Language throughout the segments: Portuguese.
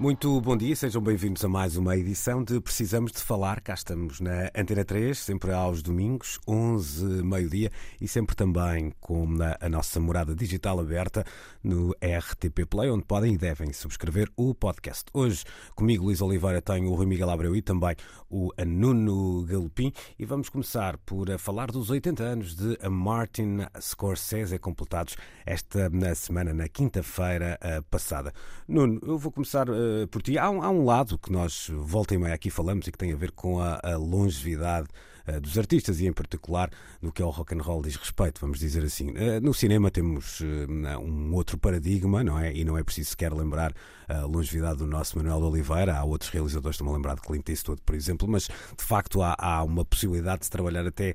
Muito bom dia, sejam bem-vindos a mais uma edição de Precisamos de Falar. Cá estamos na Antena 3, sempre aos domingos, 11, meio-dia, e sempre também com a nossa morada digital aberta no RTP Play, onde podem e devem subscrever o podcast. Hoje, comigo, Luís Oliveira, tenho o Rui Miguel Abreu e também o Nuno Galopim, e vamos começar por falar dos 80 anos de Martin Scorsese, completados esta semana, na quinta-feira passada. Nuno, eu vou começar eh, por ti. Há um, há um, lado que nós volta e meia aqui falamos e que tem a ver com a, a longevidade uh, dos artistas e em particular no que ao rock and roll diz respeito, vamos dizer assim. Uh, no cinema temos um outro paradigma, não é? E não é preciso sequer lembrar a longevidade do nosso Manuel de Oliveira. Há outros realizadores que estão a lembrar de Clint Eastwood, por exemplo, mas de facto há, há uma possibilidade de se trabalhar até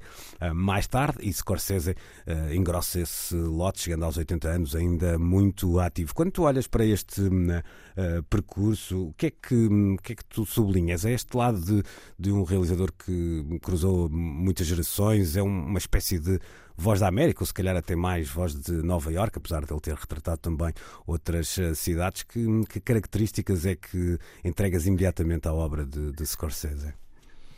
mais tarde e Scorsese engrossa esse lote, chegando aos 80 anos, ainda muito ativo. Quando tu olhas para este percurso percurso, o que é que, o que, é que tu sublinhas? É este lado de, de um realizador que cruzou muitas gerações, é uma espécie de voz da América, ou se calhar até mais voz de Nova Iorque, apesar de ele ter retratado também outras eh, cidades. Que, que características é que entregas imediatamente à obra de, de Scorsese?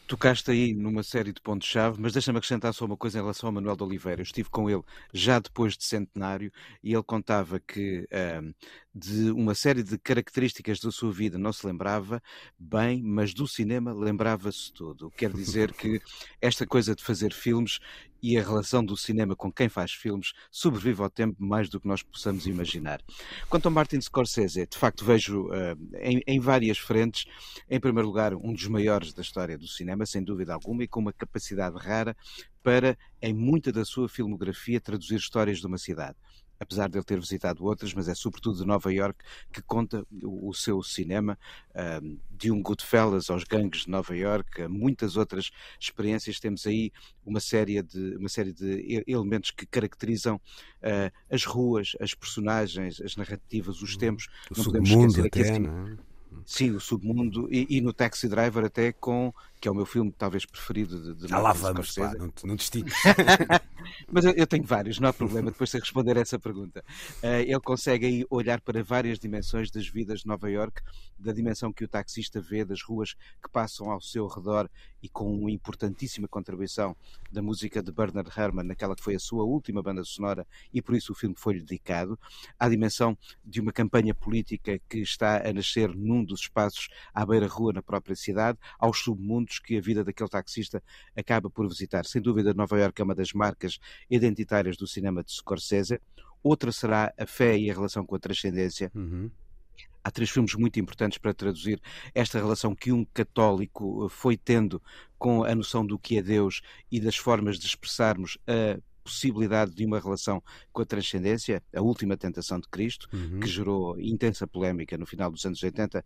Tocaste aí numa série de pontos-chave, mas deixa-me acrescentar só uma coisa em relação ao Manuel de Oliveira. Eu estive com ele já depois de centenário e ele contava que um, de uma série de características da sua vida não se lembrava bem, mas do cinema lembrava-se tudo. Quer dizer que esta coisa de fazer filmes e a relação do cinema com quem faz filmes sobrevive ao tempo mais do que nós possamos imaginar. Quanto ao Martin Scorsese, de facto vejo uh, em, em, várias frentes, em primeiro lugar, um dos maiores da história do cinema, sem dúvida alguma, e com uma capacidade rara para, em muita da sua filmografia, traduzir histórias de uma cidade apesar de ele ter visitado outras, mas é sobretudo de Nova York que conta o, o seu cinema, um, de um Goodfellas aos gangues de Nova York, a muitas outras experiências. Temos aí uma série de, uma série de elementos que caracterizam uh, as ruas, as personagens, as narrativas, os uhum. tempos. O não podemos esquecer até, aqui, é? Sim, o submundo e, e, no Taxi Driver até com que é o meu filme talvez preferido de, de Já lá vamos, pá, não, não te Mas eu, eu, tenho vários, não há problema depois de responder a essa pergunta. Uh, ele consegue aí olhar para várias dimensões das vidas de Nova York, da dimensão que o taxista vê, das ruas que passam ao seu redor e com uma importantíssima contribuição da música de Bernard Herrmann, naquela que foi a sua última banda sonora e por isso o filme foi-lhe dedicado. À dimensão de uma campanha política que está a nascer num dos espaços à beira-rua na própria cidade, aos submundos que a vida daquele taxista acaba por visitar. Sem dúvida, Nova Iorque é uma das marcas identitárias do cinema de Scorsese. Outra será a fé e a relação com a transcendência. Uhum há três filmes muito importantes para traduzir esta relação que um católico foi tendo com a noção do que é Deus e das formas de expressarmos a possibilidade de uma relação com a transcendência, a última tentação de Cristo, uhum. que gerou intensa polémica no final dos anos 80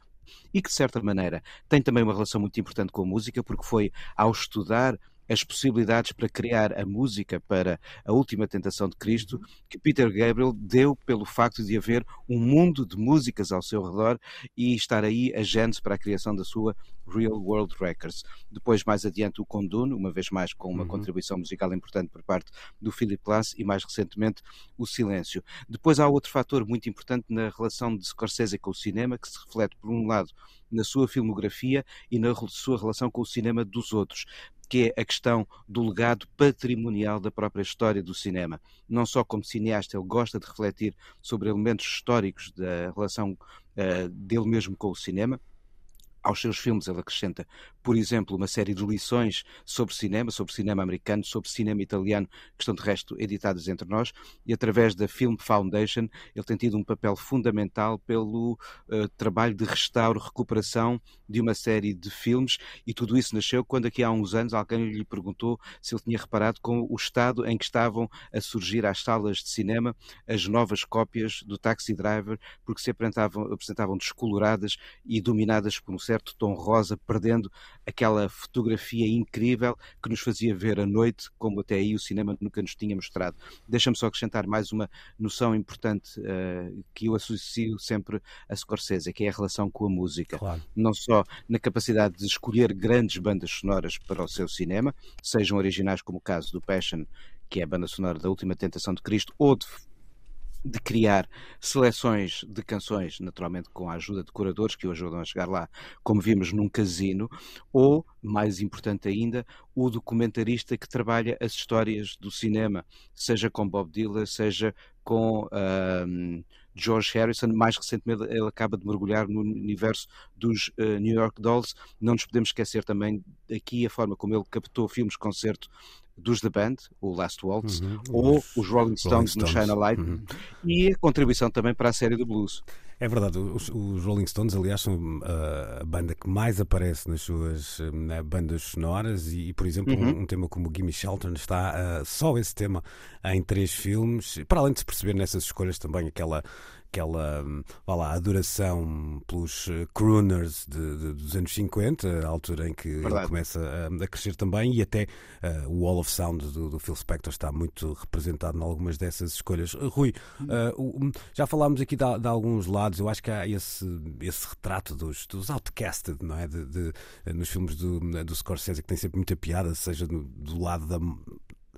e que, de certa maneira, tem também uma relação muito importante com a música, porque foi ao estudar as possibilidades para criar a música para a última tentação de Cristo, que Peter Gabriel deu pelo facto de haver um mundo de músicas ao seu redor e estar aí a gente para a criação da sua Real World Records. Depois, mais adiante, o Condune, uma vez mais com uma uhum. contribuição musical importante por parte do Philip Glass e, mais recentemente, o Silêncio. Depois há outro fator muito importante na relação de Scorsese com o cinema, que se reflete, por um lado, na sua filmografia e na sua relação com o cinema dos outros que é a questão do legado patrimonial da própria história do cinema. Não só como cineasta, ele gosta de refletir sobre elementos históricos da relação uh, dele mesmo com o cinema, aos seus filmes ele acrescenta, por exemplo, uma série de lições sobre cinema, sobre cinema americano, sobre cinema italiano, que estão de resto editadas entre nós, e através da Film Foundation ele tem tido um papel fundamental pelo uh, trabalho de restauro, recuperação de uma série de filmes, e tudo isso nasceu quando aqui há uns anos alguém lhe perguntou se ele tinha reparado com o estado em que estavam a surgir às salas de cinema as novas cópias do Taxi Driver, porque se apresentavam, apresentavam descoloradas e dominadas por um certo tom rosa, perdendo aquela fotografia incrível que nos fazia ver a noite, como até aí o cinema nunca nos tinha mostrado. Deixa-me só acrescentar mais uma noção importante uh, que eu associo sempre a Scorsese, que é a relação com a música. Claro. Não só na capacidade de escolher grandes bandas sonoras para o seu cinema, sejam originais como o caso do Passion, que é a banda sonora da Última Tentação de Cristo, ou de de criar seleções de canções, naturalmente com a ajuda de curadores que o ajudam a chegar lá, como vimos num casino, ou, mais importante ainda, o documentarista que trabalha as histórias do cinema, seja com Bob Dylan, seja com George Harrison. Mais recentemente, ele acaba de mergulhar no universo dos uh, New York Dolls. Não nos podemos esquecer também aqui a forma como ele captou filmes-concerto dos The Band, o Last Waltz, uhum. ou os Rolling Stones, Rolling Stones. no Shine a Light, uhum. e a contribuição também para a série do blues. É verdade, os, os Rolling Stones, aliás, são uh, a banda que mais aparece nas suas uh, bandas sonoras e, por exemplo, uhum. um, um, tema como Gimme Shelter está uh, só esse tema em três filmes, para além de se perceber nessas escolhas também aquela aquela vá lá, adoração pelos eh, crooners de, de, dos anos 50, a altura em que Verdade. ele começa a, a, crescer também, e até uh, o Wall of Sound do, do, Phil Spector está muito representado em algumas dessas escolhas. Uh, Rui, uh, já falámos aqui de, de, alguns lados, eu acho que há esse, esse retrato dos, dos outcasted, não é? De, de nos filmes do, do Scorsese que tem sempre muita piada, seja do, do lado da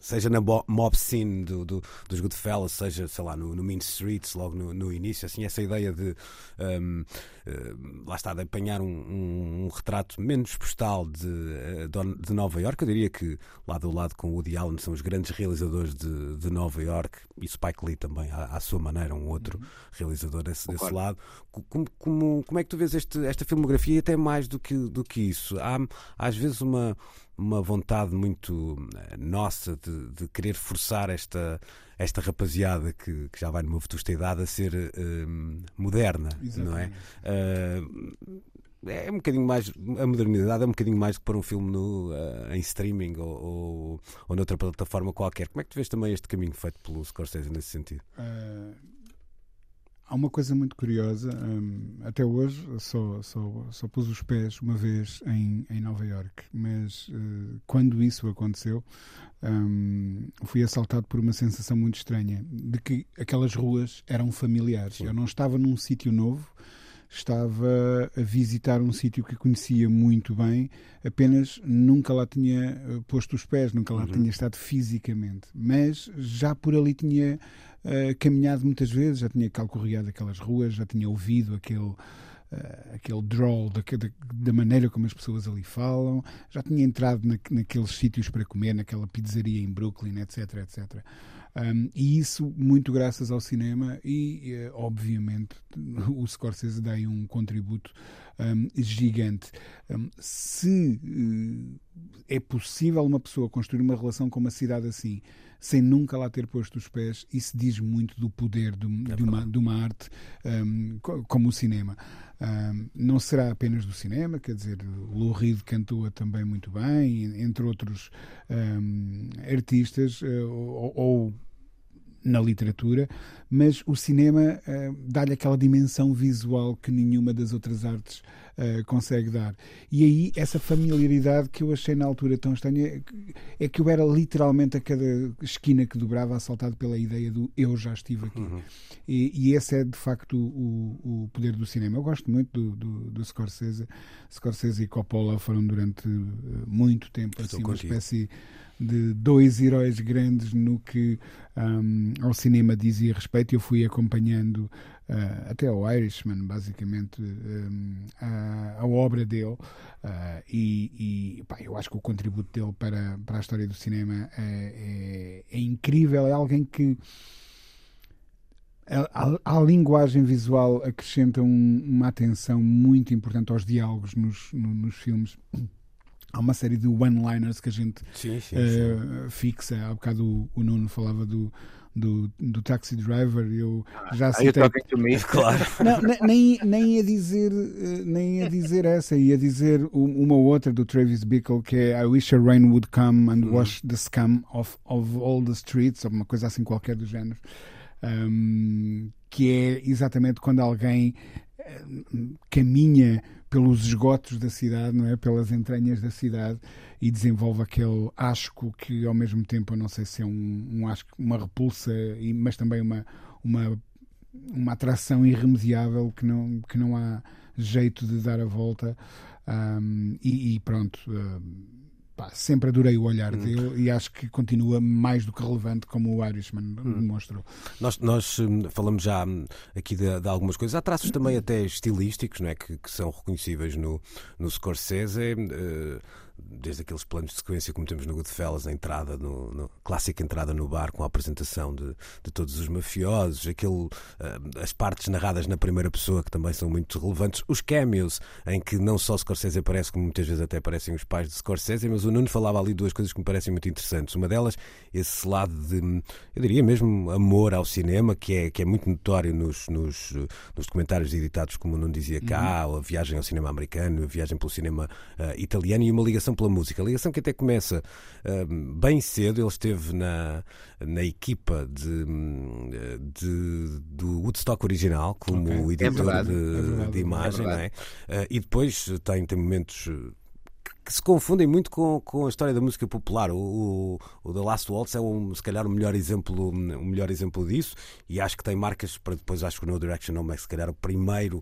seja na mob scene do, do, dos Goodfellas, seja, sei lá, no, no Mean Streets, logo no, no, início, assim, essa ideia de, um, uh, hum, lá está, de apanhar um, um, um retrato menos postal de, eh, de Nova York, eu diria que lado a lado com Woody Allen são os grandes realizadores de, de Nova York e Spike Lee também, à, à sua maneira, um outro uhum. realizador desse, desse lado. Como, como, como é que tu vês este, esta filmografia, até mais do que, do que isso? Há, às vezes, uma uma vontade muito eh, nossa de, de querer forçar esta, esta rapaziada que, que, já vai numa vetusta idade a ser uh, moderna, Exatamente. não é? Uh, é um bocadinho mais. A modernidade é um bocadinho mais que para um filme no, uh, em streaming ou, ou, ou noutra plataforma qualquer. Como é que tu vês também este caminho feito pelo Scorsese nesse sentido? Uh há uma coisa muito curiosa. Um, até hoje só, só, só pus os pés uma vez em, em Nova York, mas uh, quando isso aconteceu, um, fui assaltado por uma sensação muito estranha de que aquelas ruas eram familiares. Sim. Eu não estava num sítio novo. Estava a visitar um sítio que conhecia muito bem, apenas nunca lá tinha eh, posto os pés, nunca lá uhum. tinha estado fisicamente, mas já por ali tinha uh, caminhado muitas vezes, já tinha calcorreado aquelas ruas, já tinha ouvido aquele. Uh, aquele drawl da, da, da, maneira como as pessoas ali falam, já tinha entrado na, naqueles sítios para comer, naquela pizzaria em Brooklyn, etc, etc. Um, e isso muito graças ao cinema e, uh, obviamente, o Scorsese dá aí um contributo um, gigante. Um, se uh, é possível uma pessoa construir uma relação com uma cidade assim, sem nunca lá ter posto os pés, isso diz muito do poder de, é de, uma, de uma, arte um, como o cinema. Um, não será apenas do cinema, quer dizer, Lou Reed cantua também muito bem, entre outros um, artistas, uh, ou, ou na literatura, mas o cinema uh, dá-lhe aquela dimensão visual que nenhuma das outras artes uh, consegue dar. E aí, essa familiaridade que eu achei na altura tão estranha é que eu era literalmente a cada esquina que dobrava assaltado pela ideia do eu já estive aqui. Uhum. E, e, esse é de facto o, o, poder do cinema. Eu gosto muito do, do, do Scorsese. Scorsese e Coppola foram durante uh, muito tempo assim, uma espécie de dois heróis grandes no que um, ao cinema dizia respeito. Eu fui acompanhando uh, até ao Irishman, basicamente, um, a, a, obra dele. Uh, e, e pá, eu acho que o contributo dele para, para a história do cinema é, é, é incrível. É alguém que. A, a, a, linguagem visual acrescenta um, uma atenção muito importante aos diálogos nos, no, nos filmes há uma série de one-liners que a gente sim, sim, uh, fixa. Há bocado o, o Nuno falava do, do, do Taxi Driver. Eu Ah, já citei. Claro. Não, ne- nem, nem ia dizer eh, nem ia dizer essa, ia dizer uma outra do Travis Bickle que é I wish a rain would come and wash the scum of, of all the streets, ou uma coisa assim qualquer do género. Um, que é exatamente quando alguém eh, caminha pelos esgotos da cidade, não é? Pelas entranhas da cidade e desenvolve aquele asco que ao mesmo tempo eu não sei se é um, um asco, uma repulsa, mas também uma, uma uma atração irremediável que não, que não há jeito de dar a volta. Um, e, e pronto, um, pá, sempre adorei o olhar dele e acho que continua mais do que relevante, como o Irishman demonstrou. Nós, nós hum, falamos já hum, aqui de, de algumas coisas. Há traços também até estilísticos não é? que, que são reconhecíveis no, no Scorsese. eh, desde aqueles planos de sequência como temos no Goodfellas, a entrada, no, no- clássica entrada no bar com a apresentação de, de todos os mafiosos, aquele, eh, as partes narradas na primeira pessoa que também são muito relevantes, os cameos, em que não só Scorsese aparece, como muitas vezes até aparecem os pais de Scorsese, mas o Nuno falava ali duas coisas que me parecem muito interessantes. Uma delas, esse lado de, eu diria mesmo, amor ao cinema, que é, que é muito notório nos, nos, nos documentários editados, como o Nuno dizia cá, ou a viagem ao cinema americano, a viagem pelo cinema eh, italiano e uma ligação pela música. A ligação que até começa eh, bem cedo, ele esteve na, na equipa de, hum, de- do Woodstock original, como Ok. o É editor verdade, de, é verdade, de imagem, é verdade. é? Eh, e depois tem, tem momentos que- se confundem muito com, com a história da música popular. O, o, o The Last Waltz é um, se calhar o melhor exemplo, o melhor exemplo disso, e acho que tem marcas para depois acho que o No Direction Home é se calhar o primeiro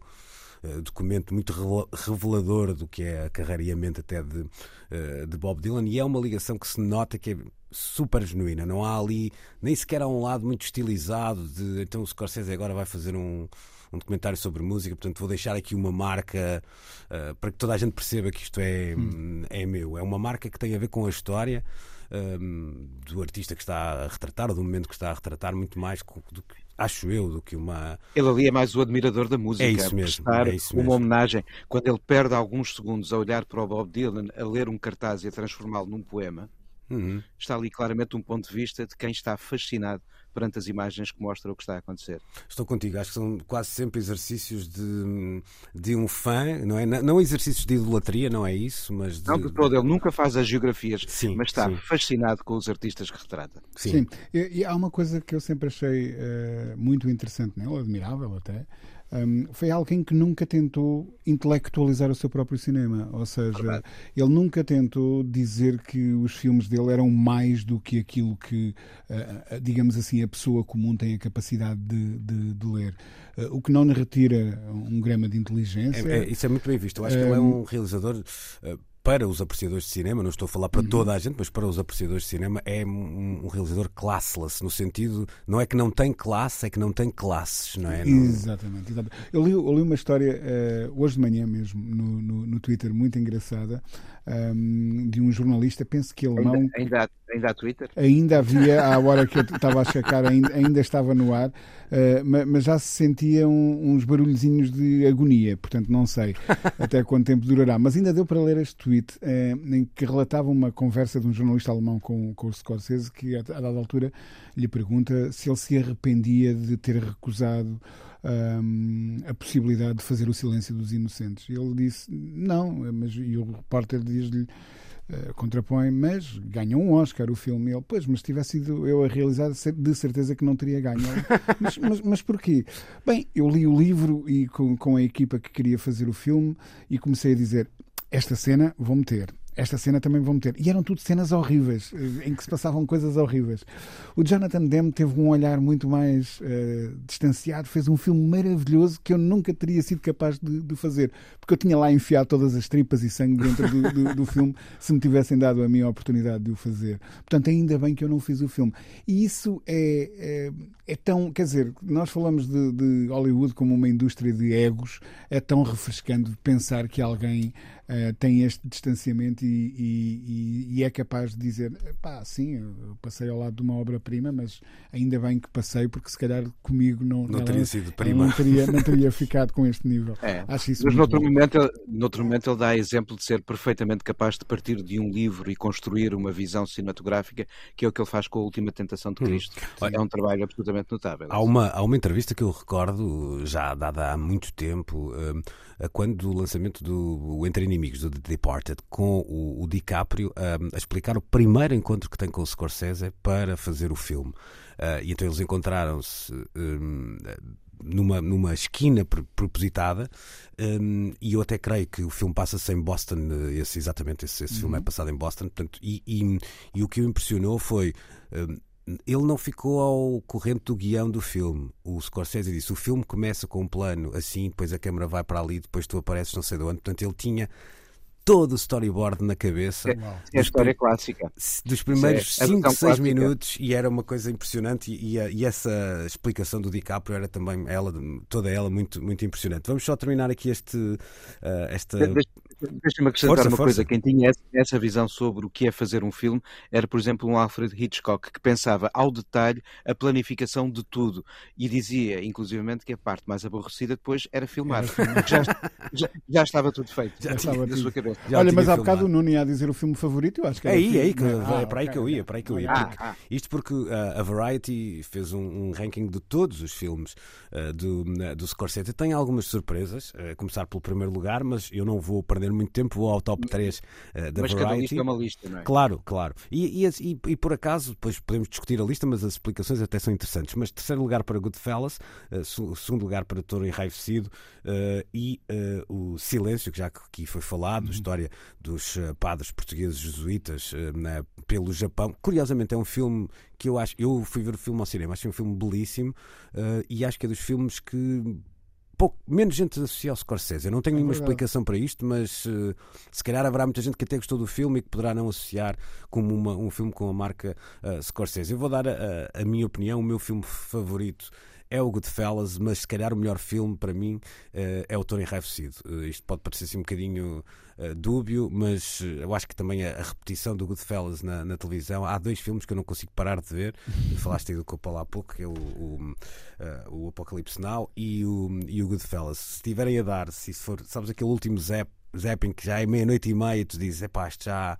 documento muito revelador do que é a carreira e a mente até de, eh, de Bob Dylan e é uma ligação que se nota que é super genuína, não há ali nem sequer há um lado muito estilizado de então o Scorsese agora vai fazer um, um documentário sobre música, portanto vou deixar aqui uma marca eh, para que toda a gente perceba que isto é, é meu, é uma marca que tem a ver com a história hum, do artista que está a retratar ou do momento que está a retratar muito mais do que, acho eu, do que uma Ele ali é mais o admirador da música, É isso a mesmo, prestar é isso uma mesmo. homenagem. Quando ele perde alguns segundos a olhar para o Bob Dylan, a ler um cartaz e a transformá-lo num poema, Uhum. está ali claramente um ponto de vista de quem está fascinado perante as imagens que mostram o que está a acontecer. Estou contigo, acho que são quase sempre exercícios de, de um fã, não é? Não- Não exercícios de idolatria, não é isso, mas de. Não de todo, ele nunca faz as geografias, Sim, mas está sim. fascinado com os artistas que retrata. Sim. Sim, e, e há uma coisa que eu sempre achei eh, muito interessante nele, admirável até. Hum, foi alguém que nunca tentou intelectualizar o seu próprio cinema, ou seja, ele nunca tentou dizer que os filmes dele eram mais do que aquilo que, eh, digamos assim, a pessoa comum tem a capacidade de, de- de ler. Eh, o que não lhe retira um grama de inteligência. É- é- isso é muito bem visto. Eu acho que ele é um realizador. eh, Para os apreciadores de cinema, não estou a falar para toda a gente, mas para os apreciadores de cinema, é um, um realizador classless, no sentido, não é que não tem classe, é que não tem classes, não é? Exatamente, exatamente. Eu li, eu li uma história eh, hoje de manhã mesmo no, no, no Twitter muito engraçada ehm, de um jornalista, penso que alemão. Ainda, ainda, há, ainda há Twitter? Ainda havia, à hora que eu estava a checar, ainda, ainda estava no ar, ma- mas já se sentiam uns barulhozinhos de agonia, portanto não sei até quanto tempo durará. Mas ainda deu para ler este tweet eh, em que relatava uma conversa de um jornalista alemão com, com o Scorsese que, a dada altura, lhe pergunta se ele se arrependia de ter recusado hum, a possibilidade de fazer o silêncio dos inocentes. Ele disse não, mas e o repórter diz-lhe Uh, contrapõe, mas ganha um Oscar o filme. Ele, pois, mas se tivesse sido eu a realizar, de certeza que não teria ganho. Mas, mas, mas porquê? Bem, eu li o livro e com, com a equipa que queria fazer o filme e comecei a dizer: esta cena vou meter. Esta cena também vou meter. E eram tudo cenas horríveis, eh, em que se passavam coisas horríveis. O Jonathan Demme teve um olhar muito mais eh, distanciado, fez um filme maravilhoso que eu nunca teria sido capaz de, de fazer, porque eu tinha lá enfiado todas as tripas e sangue dentro do, do- do filme se me tivessem dado a minha oportunidade de o fazer. Portanto, ainda bem que eu não fiz o filme. E isso é, é, é tão. Quer dizer, nós falamos de, de Hollywood como uma indústria de egos, é tão refrescante pensar que alguém uh, tem este distanciamento e, e, e, é capaz de dizer: pá, sim, eu passei ao lado de uma obra-prima, mas ainda bem que passei, porque se calhar comigo não, não teria sido prima. Não teria, não teria ficado com este nível. É. Acho isso mas noutro momento, ele, noutro momento ele dá exemplo de ser perfeitamente capaz de partir de um livro e construir uma visão cinematográfica, que é o que ele faz com a Última Tentação de hum. Cristo. Hum. É um trabalho absolutamente notável. Há uma, há uma entrevista que eu recordo, já dada há muito tempo, um, quando do lançamento do Entre Inimigos, do The Departed, com o, o DiCaprio, um, a explicar o primeiro encontro que tem com o Scorsese para fazer o filme. Uh, e então eles encontraram-se um, numa, numa esquina propositada um, e eu até creio que o filme passa-se em Boston, esse, exatamente, esse, esse uhum. filme é passado em Boston, portanto, e, e, e o que o impressionou foi um, ele não ficou ao corrente do guião do filme. O Scorsese disse: o filme começa com um plano assim, depois a câmera vai para ali, depois tu apareces não sei de onde. Portanto, ele tinha todo o storyboard na cabeça. É, é a história clássica. Dos primeiros 5, 6 é minutos e era uma coisa impressionante e, e, e, essa explicação do DiCaprio era também ela, toda ela muito, muito impressionante. Vamos só terminar aqui este, uh, esta... Deixa-me acrescentar força, uma força. coisa. Quem tinha essa visão sobre o que é fazer um filme era, por exemplo, um Alfred Hitchcock, que pensava ao detalhe a planificação de tudo e dizia, inclusivamente, que a parte mais aborrecida depois era filmar. já, já, já, estava tudo feito. Já estava na sua cabeça. Já Olha, mas há bocado o Nuno ia dizer o filme favorito, eu acho que é aí, aí, que, ah, é para aí que eu ia, para aí que eu ia. Ah, ah. Isto porque uh, a Variety fez um, um, ranking de todos os filmes uh, do, uh, do Scorsese. Tem algumas surpresas, a começar pelo primeiro lugar, mas eu não vou perder muito tempo, vou ao top 3 uh, da mas Variety. Cada lista é uma lista, não é? Claro, claro. E, e, e, e, por acaso, depois podemos discutir a lista, mas as explicações até são interessantes. Mas terceiro lugar para Goodfellas, segundo lugar para Toro Enraivecido e o Silêncio, que já aqui foi falado, uhum. história dos eh, padres portugueses jesuítas eh, né, pelo Japão. Curiosamente, é um filme que eu acho. Eu fui ver o filme ao cinema, acho um filme belíssimo uh, e acho que é dos filmes que. Pouco, menos gente associa ao Scorsese. Eu não tenho é nenhuma explicação para isto, mas uh, se calhar haverá muita gente que até gostou do filme e que poderá não associar como uma, um filme com a marca uh, Scorsese. Eu vou dar a, a minha opinião, o meu filme favorito é o Goodfellas, mas se calhar o melhor filme para mim uh, é o Tony Enraivecido. Uh, isto pode parecer assim um bocadinho uh, dúbio, mas eu acho que também a, repetição do Goodfellas na, na, televisão. Há dois filmes que eu não consigo parar de ver. Falaste aí do Copa lá há pouco, que é o, o, o Apocalipse Now e o, e o Goodfellas. Se estiverem a dar, se for, sabes aquele último Zap Zapping, que já é meia-noite e meia, e tu dizes, epá, isto já.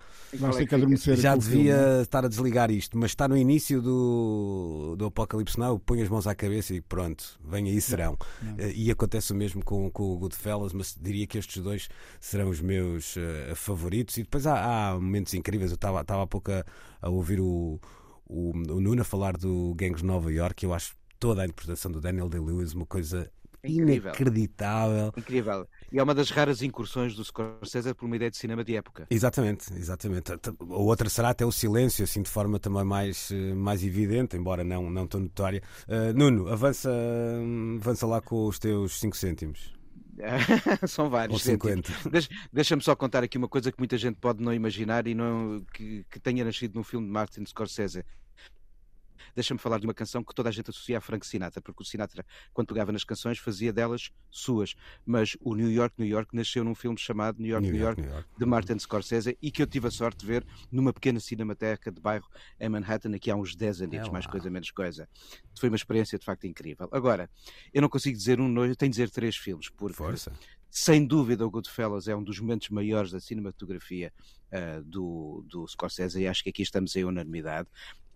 Já devia filme. estar a desligar isto, mas está no início do, do Apocalipse Now, põe as mãos à cabeça e pronto, vem aí serão. Não, não. Eh, e acontece o mesmo com, com o Goodfellas, mas diria que estes dois serão os meus uh, favoritos. E depois há, há, momentos incríveis, eu estava há pouco a, a ouvir o, o, o Nuno falar do Gangs de Nova York, eu acho toda a interpretação do Daniel Day-Lewis uma coisa Incrível. inacreditável. Incrível. E é uma das raras incursões do Scorsese por uma ideia de cinema de época. Exatamente, exatamente. A outra será até o silêncio, assim de forma também mais, eh, mais evidente, embora não, não tão notória. Uh, Nuno, avança, avança lá com os teus 5 cêntimos. São vários. Ou 50. Deixa-me só contar aqui uma coisa que muita gente pode não imaginar e não que, que tenha nascido num filme de Martin Scorsese deixa-me falar de uma canção que toda a gente associa a Frank Sinatra, porque o Sinatra, quando pegava nas canções, fazia delas suas. Mas o New York, New York nasceu num filme chamado New York, New, New York, York, New York, de Martin Scorsese e que eu tive a sorte de ver numa pequena cinemateca de bairro em Manhattan, aqui há uns 10 anos, é mais coisa, menos coisa. Foi uma experiência de facto incrível. Agora, eu não consigo dizer um, eu tenho de dizer três filmes, porque. Força sem dúvida, o Goodfellas é um dos momentos maiores da cinematografia uh, do, do Scorsese e acho que aqui estamos em unanimidade.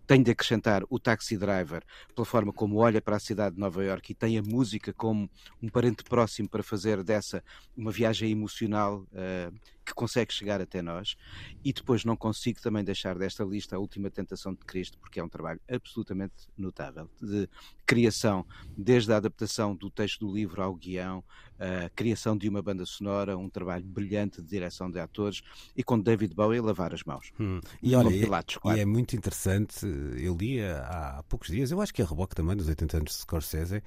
Tenho de acrescentar o Taxi Driver, pela forma como olha para a cidade de Nova Iorque e tem a música como um parente próximo para fazer dessa uma viagem emocional uh, que consegue chegar até nós. E depois não consigo também deixar desta lista a Última Tentação de Cristo, porque é um trabalho absolutamente notável de criação, desde a adaptação do texto do livro ao guião, a criação de uma banda sonora, um trabalho brilhante de direção de atores e com David Bowie a lavar as mãos. Hum. E olha, Pilatos, claro. e é muito interessante, eu li há, poucos dias, eu acho que é reboque também dos 80 anos de Scorsese,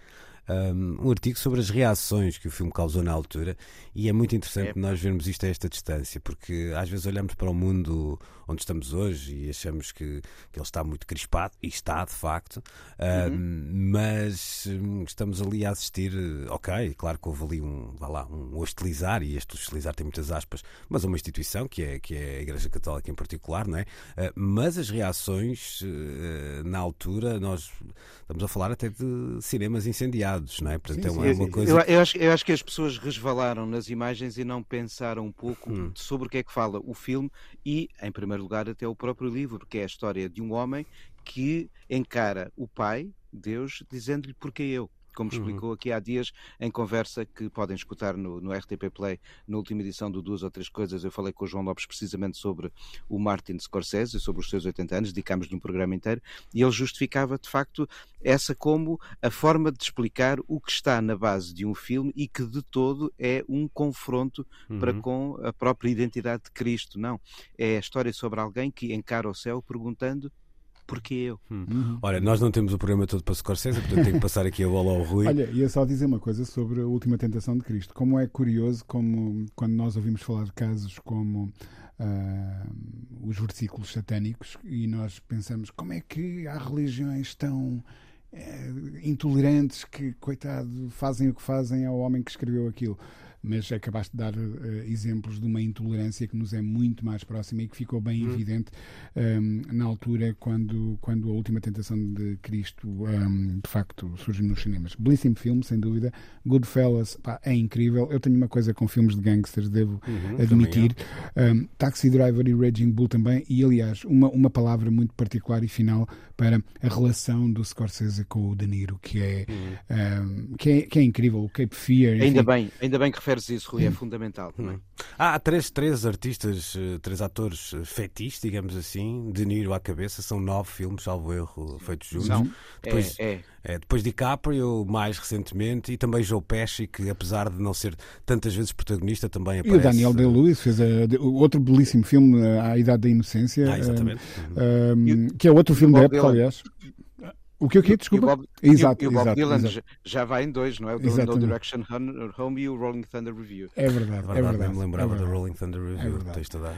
um, um, artigo sobre as reações que o filme causou na altura e é muito interessante é. nós vermos isto a esta distância, porque às vezes olhamos para o mundo onde estamos hoje e achamos que, que ele está muito crispado, e está de facto, uhum. um, mas hum, estamos ali a assistir, ok, claro que houve ali um, vá lá, um hostilizar, e este hostilizar tem muitas aspas, mas uma instituição que é, que é a Igreja Católica em particular, não é? Uh, mas as reações uh, na altura, nós estamos a falar até de cinemas incendiados, não é? Portanto, sim, é uma sim. coisa. Eu, eu, acho, eu acho que as pessoas resvalaram nas imagens e não pensaram um pouco hum. sobre o que é que fala o filme e, em primeiro lugar, até o próprio livro, que é a história de um homem que encara o pai, Deus, dizendo-lhe porque eu como uhum. explicou aqui há dias em conversa que podem escutar no, no, RTP Play, na última edição do Duas ou Três Coisas, eu falei com o João Lopes precisamente sobre o Martin Scorsese, sobre os seus 80 anos, dedicámos-lhe um programa inteiro, e ele justificava de facto essa como a forma de explicar o que está na base de um filme e que de todo é um confronto uhum. para com a própria identidade de Cristo. Não, é a história sobre alguém que encara o céu perguntando porque eu. Hum. Uhum. Olha, nós não temos o programa todo para Scorsese, portanto tenho que passar aqui a bola ao Rui. Olha, ia só dizer uma coisa sobre a última tentação de Cristo. Como é curioso, como quando nós ouvimos falar de casos como uh, os versículos satânicos e nós pensamos como é que há religiões tão uh, intolerantes que, coitado, fazem o que fazem ao homem que escreveu aquilo mas acabaste de dar uh, exemplos de uma intolerância que nos é muito mais próxima e que ficou bem uhum. evidente um, ehm, na altura quando, quando a última tentação de Cristo um, ehm, de facto surge nos cinemas. Belíssimo filme, sem dúvida. Goodfellas pá, é incrível. Eu tenho uma coisa com filmes de gangsters, devo uhum, admitir. Um, ehm, Taxi Driver e Raging Bull também. E aliás, uma, uma palavra muito particular e final para a relação do Scorsese com o De Niro, que é, uhum. que é, que é incrível. O Cape Fear. Enfim. Ainda bem, ainda bem que referes isso, Rui, é hum. fundamental também. Hum. Há três, três artistas, eh, três atores eh, fetiches, digamos assim, de Niro à cabeça, são nove filmes, salvo erro, feitos juntos. Não, depois, é, é. É, depois DiCaprio, mais recentemente, e também Joe Pesci, que apesar de não ser tantas vezes protagonista, também aparece. E o Daniel Day-Lewis fez a, outro belíssimo filme, A Idade da Inocência, ah, exatamente. Um, que é outro filme da época, aliás. O que o que? Desculpa? E o Bob, exato, e o Bob exato, Dylan exato. Já, vai em dois, não é? O No Direction Home e o Rolling Thunder Review. É verdade, é verdade. É me lembrava é do Rolling Thunder Review.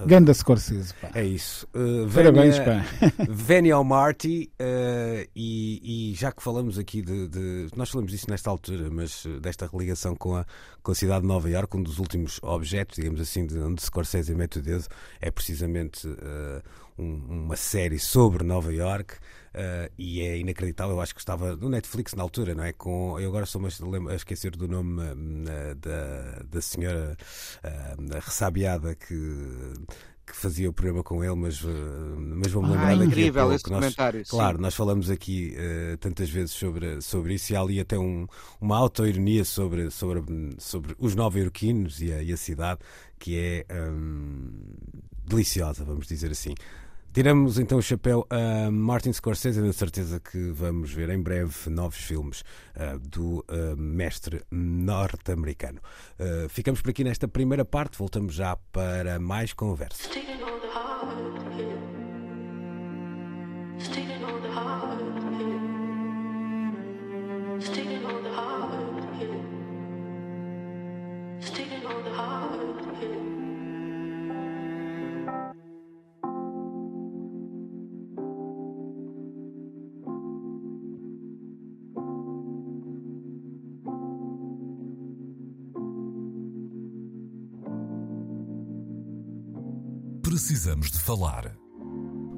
É Ganda Scorsese, pá. É isso. Uh, Parabéns, pá. Venia ao Marty, uh, e, e, já que falamos aqui de, de, Nós falamos disso nesta altura, mas uh, desta religação com a, com a cidade de Nova Iorque, um dos últimos objetos, digamos assim, de onde Scorsese mete o dedo, é precisamente uh, um, uma série sobre Nova Iorque. Uh, e é inacreditável. Eu acho que estava no Netflix na altura, não é? Com, eu agora sou a esquecer do nome uh, da, da senhora uh, ressabiada que que fazia o programa com ele, mas, mas vou-me lembrar ah, daqui incrível a pouco. esse comentário. Claro, nós falamos aqui uh, tantas vezes sobre, sobre isso e há ali até um, uma auto-ironia sobre, sobre, sobre os nova-iorquinos e a, e a cidade que é um, deliciosa, vamos dizer assim. Tiramos então o chapéu a Martin Scorsese, na certeza que vamos ver em breve novos filmes uh, do uh, mestre norte-americano. Uh, ficamos por aqui nesta primeira parte, voltamos já para mais conversa. Precisamos de falar.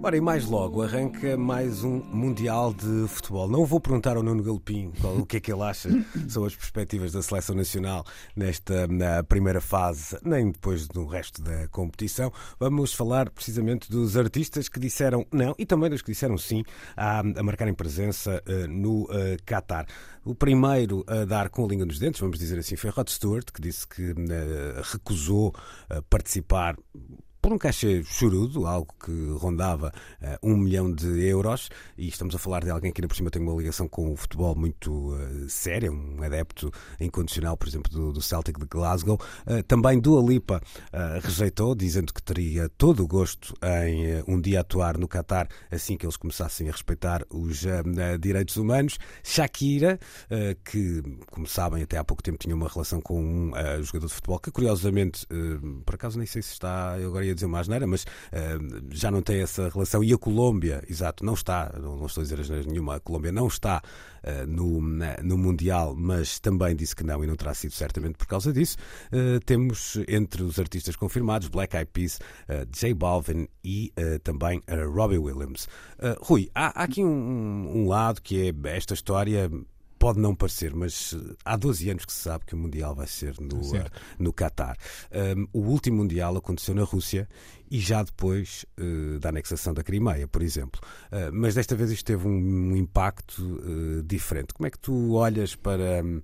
Ora, e mais logo arranca mais um Mundial de Futebol. Não vou perguntar ao Nuno Galopim o que é que ele acha sobre as perspectivas da Seleção Nacional nesta na primeira fase, nem depois do resto da competição. Vamos falar precisamente dos artistas que disseram não e também dos que disseram sim a, a marcarem presença uh, no uh, Qatar. O primeiro a dar com a língua nos dentes, vamos dizer assim, foi Rod Stewart, que disse que uh, recusou participar por um cachê chorudo, algo que rondava uh, um milhão de euros, e estamos a falar de alguém que ainda por cima tem uma ligação com o futebol muito uh, séria, um adepto incondicional, por exemplo, do, do Celtic de Glasgow. Uh, também Dua Lipa rejeitou, dizendo que teria todo o gosto em um dia atuar no Qatar assim que eles começassem a respeitar os direitos humanos. Shakira, que, como sabem, até há pouco tempo tinha uma relação com um jogador de futebol que, curiosamente, por acaso nem sei se está, agora ia dizer uma asneira, mas uh, já não tem essa relação. E a Colômbia, exato, não está, não, não estou a dizer asneira nenhuma, a Colômbia não está uh, no, na, no Mundial, mas também disse que não e não terá sido certamente por causa disso. Uh, temos entre os artistas confirmados Black Eyed Peas, J Balvin e também Robbie Williams. Rui, há, há aqui um, um lado que é esta história pode não parecer, mas eh, há 12 anos que se sabe que o Mundial vai ser no, uh, no Qatar. Um, o último Mundial aconteceu na Rússia e já depois uh, da anexação da Crimeia, por exemplo. Uh, mas desta vez isto teve um, um impacto diferente. Como é que tu olhas para, um,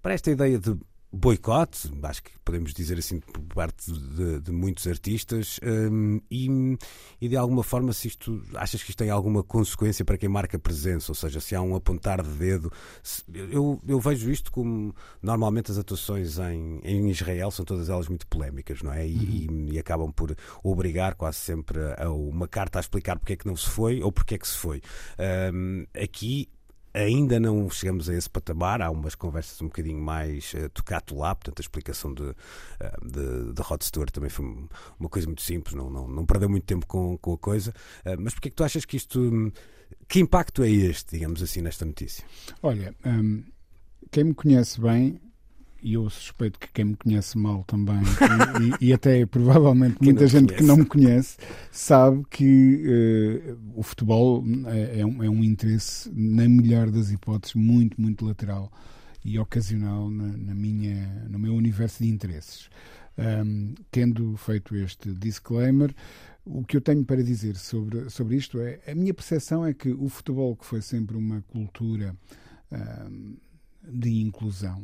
para esta ideia de boicote, acho que podemos dizer assim por parte de, de muitos artistas um, e, e, de alguma forma se isto achas que isto tem alguma consequência para quem marca presença, ou seja, se há um apontar de dedo se, eu, eu vejo isto como normalmente as atuações em, em Israel são todas elas muito polémicas, não é? E, uhum. e, e acabam por obrigar quase sempre a uma carta a explicar porque é que não se foi ou porque é que se foi um, aqui Ainda não chegamos a esse patamar, há umas conversas um bocadinho mais uh, tocato lá, portanto a explicação de, uh, de, de Rod Stewart também foi uma coisa muito simples, não, não, não perdeu muito tempo com, com a coisa. Uh, mas porquê é que tu achas que isto. Que impacto é este, digamos assim, nesta notícia? Olha, um, quem me conhece bem e eu suspeito que quem me conhece mal também, e, e, e até provavelmente muita gente conhece. que não me conhece, sabe que uh, o futebol é, é, um, é, um, interesse, na melhor das hipóteses, muito, muito lateral e ocasional na, na minha, no meu universo de interesses. Um, tendo feito este disclaimer, o que eu tenho para dizer sobre, sobre isto é a minha percepção é que o futebol, que foi sempre uma cultura um, de inclusão,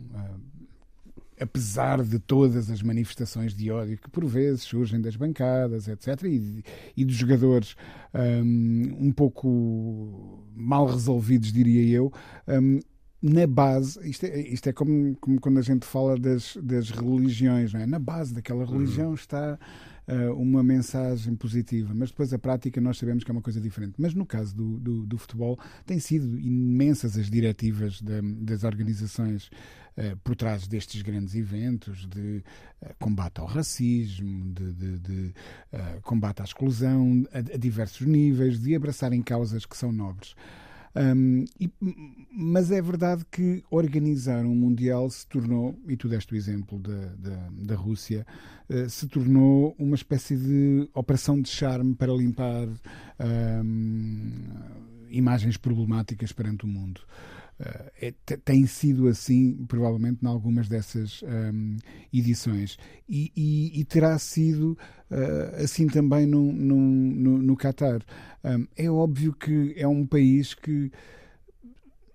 apesar de todas as manifestações de ódio que por vezes surgem das bancadas, etc., e, e dos jogadores um, um, pouco mal resolvidos, diria eu, um, na base, isto é, isto é como, como, quando a gente fala das, das religiões, é? na base daquela religião uhum. está uh, uma mensagem positiva, mas depois a prática nós sabemos que é uma coisa diferente. Mas no caso do, do, do futebol, têm sido imensas as diretivas de, das organizações por trás destes grandes eventos de uh, combate ao racismo, de, de, de combate à exclusão, a, a diversos níveis, de abraçarem causas que são nobres. Um, e, mas é verdade que organizar um Mundial se tornou, e tu deste o exemplo da, da, da Rússia, uh, se tornou uma espécie de operação de charme para limpar um, imagens problemáticas perante o mundo. Uh, é, tem sido assim, provavelmente, em algumas dessas um, edições. E, e, e, terá sido uh, assim também no, no, no, no Qatar. Um, é óbvio que é um país que.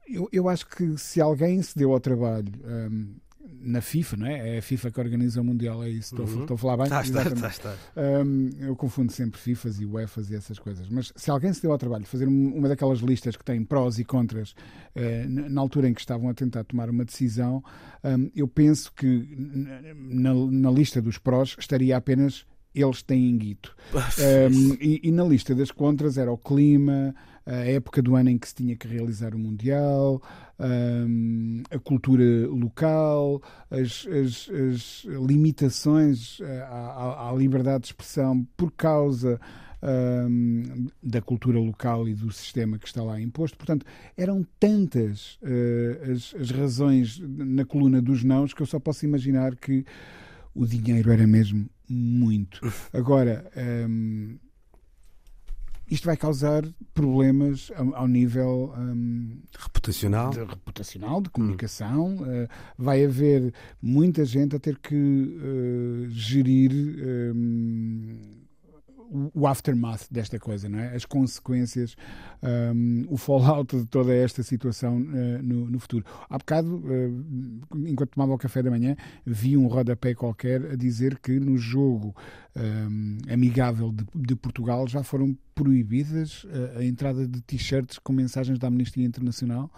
Eu, eu acho que se alguém se deu ao trabalho um, na FIFA, não é? É a FIFA que organiza o Mundial, é isso. Estou, uhum. estou a falar bem? Tá, está, está, está. Um, eu confundo sempre FIFAs e UEFAs e essas coisas. Mas se alguém se deu ao trabalho de fazer uma daquelas listas que tem prós e contras uh, na altura em que estavam a tentar tomar uma decisão, um, eu penso que na, na lista dos prós estaria apenas eles têm guito. um, e, e, na lista das contras era o clima, a época do ano em que se tinha que realizar o Mundial, um, a cultura local, as, as, as limitações eh, à, à, liberdade de expressão por causa um, da cultura local e do sistema que está lá imposto. Portanto, eram tantas uh, as, as razões na coluna dos nãos que eu só posso imaginar que o dinheiro era mesmo muito. Agora, um, isto vai causar problemas ao, ao nível um, reputacional. De, reputacional, de comunicação. Uh, vai haver muita gente a ter que uh, gerir um, o aftermath desta coisa, não é? As consequências, um, o fallout de toda esta situação uh, no, no, futuro. Há bocado, uh, enquanto tomava o café da manhã, vi um rodapé qualquer a dizer que no jogo um, amigável de, de, Portugal já foram proibidas a, a entrada de t-shirts com mensagens da Amnistia Internacional.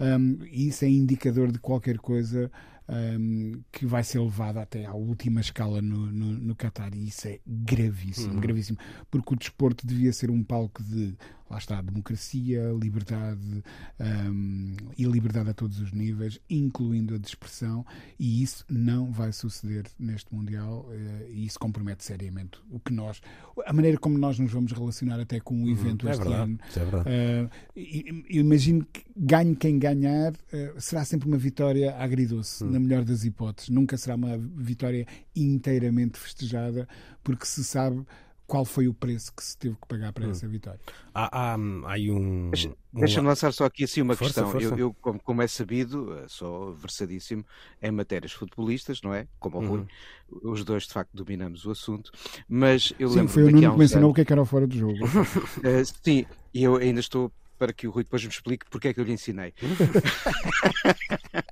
Um, e isso é indicador de qualquer coisa um, que vai ser levada até à última escala no, no, no Qatar. E isso é gravíssimo, uhum. gravíssimo. Porque o desporto devia ser um palco de lá está, democracia, liberdade um, e liberdade a todos os níveis, incluindo a de expressão, e isso não vai suceder neste Mundial uh, e isso compromete seriamente o que nós, a maneira como nós nos vamos relacionar até com o uhum. evento uhum, este é verdade, ano. É verdade. Uh, eu imagino que ganhe quem ganhar, uh, será sempre uma vitória agridoce, uhum. na melhor das hipóteses. Nunca será uma vitória inteiramente festejada, porque se sabe qual foi o preço que se teve que pagar para hum. essa vitória. Há, há, há aí um. Deixa-me lançar só aqui assim uma força, questão. Força. Eu, eu como, como, é sabido, eh, sou versadíssimo em matérias futebolistas, não é? Como o Rui. Uhum. Os dois, de facto, dominamos o assunto. Mas eu sim, lembro foi o Nuno que mencionou anos... o que, é que era fora do jogo. uh, sim, e eu ainda estou para que o Rui depois me explique porque é que eu lhe ensinei.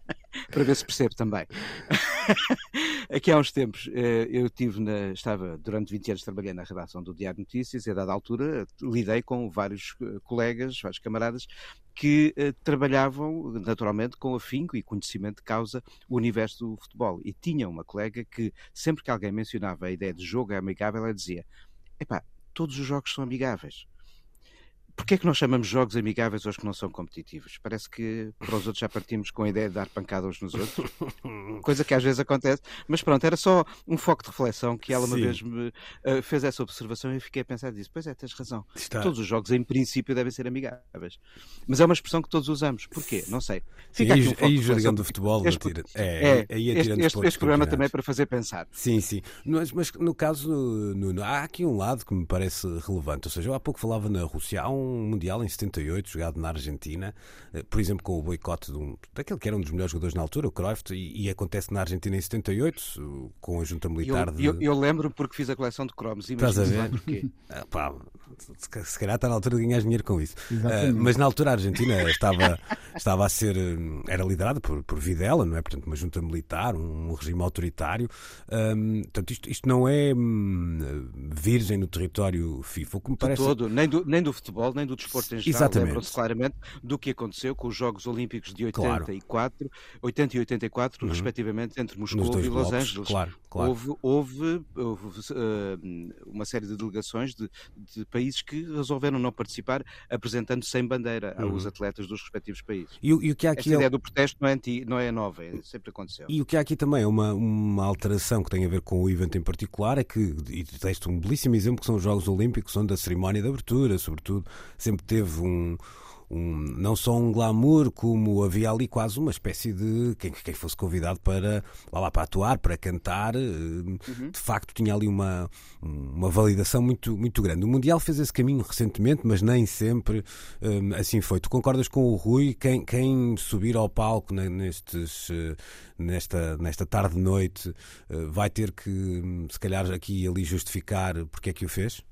para ver se percebe também. Aqui há uns tempos eh, eu tive na, estava durante 20 anos trabalhando na redação do Diário de Notícias e a dada altura lidei com vários eh, colegas, vários camaradas que eh, trabalhavam naturalmente com afinco e conhecimento de causa o universo do futebol e tinha uma colega que sempre que alguém mencionava a ideia de jogo amigável ela dizia epá, todos os jogos são amigáveis Porquê é que nós chamamos jogos amigáveis aos que não são competitivos? Parece que para os outros já partimos com a ideia de dar pancada uns nos outros, coisa que às vezes acontece. Mas pronto, era só um foco de reflexão que ela uma Sim. vez me uh, fez essa observação e eu fiquei a pensar disso. Pois é, tens razão. Está... Todos os jogos, em princípio, devem ser amigáveis. Mas é uma expressão que todos usamos. Porquê? Não sei. Fica aí, aqui um aí jogando do futebol, este, atira, é, é, aí este, este, este programa também é para fazer pensar. Sim, sim. Mas, mas no caso, no, no, há aqui um lado que me parece relevante. Ou seja, eu há pouco falava na Rússia. Há um Mundial em 78, jogado na Argentina, eh, por exemplo, com o boicote de um, daquele que era um dos melhores jogadores na altura, o Cruyff, e, e acontece na Argentina em 78, com a junta militar. Eu, de... eu, eu lembro porque fiz a coleção de cromos. Estás a ver? Porquê. Ah, pá, se calhar está na altura de ganhar dinheiro com isso. Uh, mas na altura a Argentina estava, estava a ser. era liderada por, por Videla, não é? Portanto, uma junta militar, um, um regime autoritário. Um, portanto, isto, isto não é um, virgem no território FIFA. O que me parece... todo, nem do, nem do futebol, nem do desporto em geral. Lembram-se claramente do que aconteceu com os Jogos Olímpicos de 84, claro. 80 e 84, uhum. respectivamente, entre Moscou e Los blocos. Angeles. Claro, claro. Houve, houve, houve uh, uma série de delegações de, de países que resolveram não participar, apresentando sem bandeira uhum. aos atletas dos respectivos países. E, e o que há aqui Esta é... ideia do protesto não é, anti, não é nova, é, sempre aconteceu. E o que há aqui também é uma, uma alteração que tem a ver com o evento em particular, é que, e deste um belíssimo exemplo, que são os Jogos Olímpicos, onde a cerimónia de abertura, sobretudo, sempre teve um um, não só um glamour, como havia ali quase uma espécie de quem, quem fosse convidado para lá, para atuar, para cantar, eh, uhum. de facto tinha ali uma, uma validação muito, muito grande. O Mundial fez esse caminho recentemente, mas nem sempre um, assim foi. Tu concordas com o Rui? Quem, quem subir ao palco nestes, eh, nesta, nesta tarde-noite eh, vai ter que, se calhar, aqui e ali justificar porque é que o fez?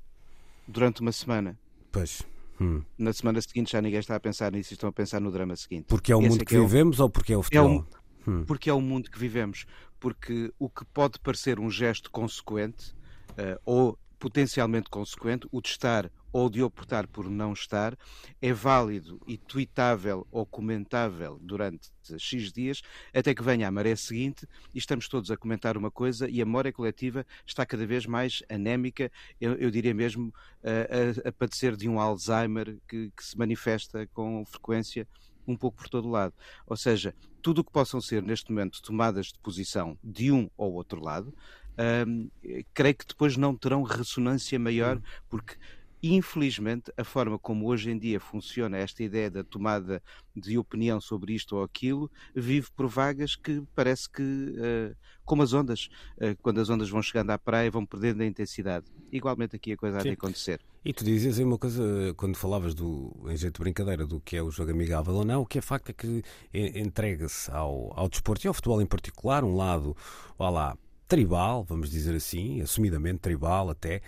Durante uma semana. Pois. Hum. Na semana seguinte já ninguém está a pensar nisso, estão a pensar no drama seguinte. Porque é o Esse mundo é que, é vivemos o... ou porque é o futebol? É o... hum. Porque é o mundo que vivemos. Porque o que pode parecer um gesto consequente uh, ou potencialmente consequente, o de estar ou de optar por não estar, é válido e tweetável ou comentável durante X dias, até que venha a maré seguinte e estamos todos a comentar uma coisa e a memória coletiva está cada vez mais anémica, eu, eu diria mesmo a, a, a, padecer de um Alzheimer que, que se manifesta com frequência um pouco por todo lado. Ou seja, tudo o que possam ser neste momento tomadas de posição de um ou outro lado, hum, creio que depois não terão ressonância maior, hum. Infelizmente, a forma como hoje em dia funciona esta ideia da tomada de opinião sobre isto ou aquilo vive por vagas que parece que, uh, como as ondas, uh, quando as ondas vão chegando à praia, vão perdendo a intensidade. Igualmente aqui a coisa há de acontecer. E tu dizias aí uma coisa, quando falavas do, em jeito de brincadeira, do que é o jogo amigável ou não, o que é facto é que entrega-se ao, ao desporto e ao futebol em particular, um lado, olha lá, tribal, vamos dizer assim, assumidamente tribal até,